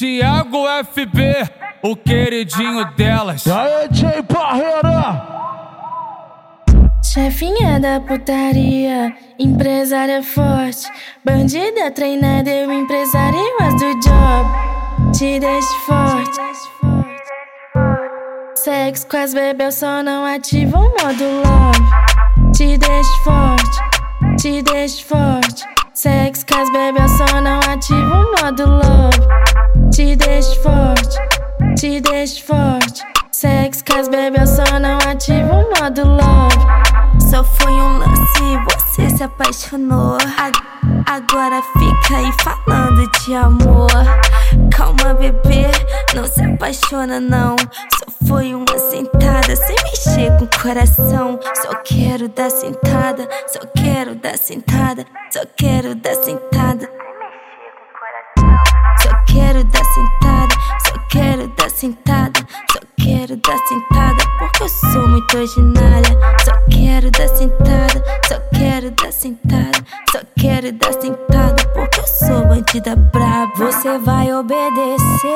Tiago FB, o queridinho delas. Aí, Jay Barreira? Chefinha da putaria, empresária forte, bandida treinada, eu empresário as do job. Te deixo forte. Sexo com as bebês, eu só não ativo o modo love. Te deixo forte, te deixo forte. Sexo com as bebês, eu só não ativo te deixo forte. Sexo com as bebês, eu só não ativo o modo love. Só foi um lance e você se apaixonou. Agora fica aí falando de amor. Calma, bebê, não se apaixona não. Só foi uma sentada sem mexer com o coração. Só quero dar sentada, só quero dar sentada, só quero dar sentada. Só quero dar sentada, só quero dar sentada, só quero dar sentada porque eu sou bandida brava. Você vai obedecer,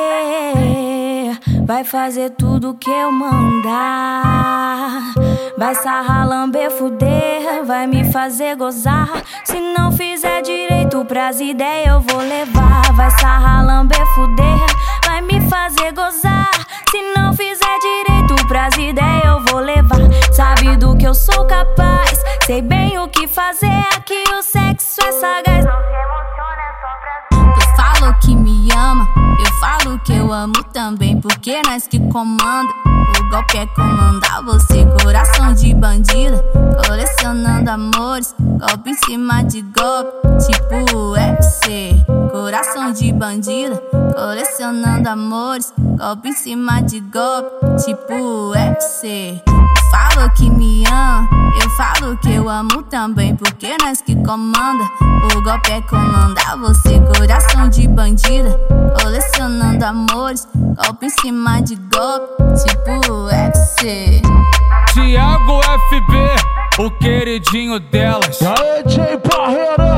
vai fazer tudo que eu mandar. Vai sarrar, lamber, fuder, vai me fazer gozar. Se não fizer direito pras ideias, eu vou levar. Vai sarrar, lamber, eu sou capaz, sei bem o que fazer. Aqui o sexo é sagaz. Eu falo que me ama, eu falo que eu amo também, porque nós que comanda. O golpe é comandar você, coração de bandida, colecionando amores, golpe em cima de golpe, tipo UFC. Coração de bandida, colecionando amores, golpe em cima de golpe, tipo UFC. Eu falo que me ama, eu falo que eu amo também, porque nós que comanda. O golpe é comandar você, coração de bandida, colecionando amores, golpe em cima de golpe, tipo UFC. Tiago FB, o queridinho delas. Aí, Jay Barreira?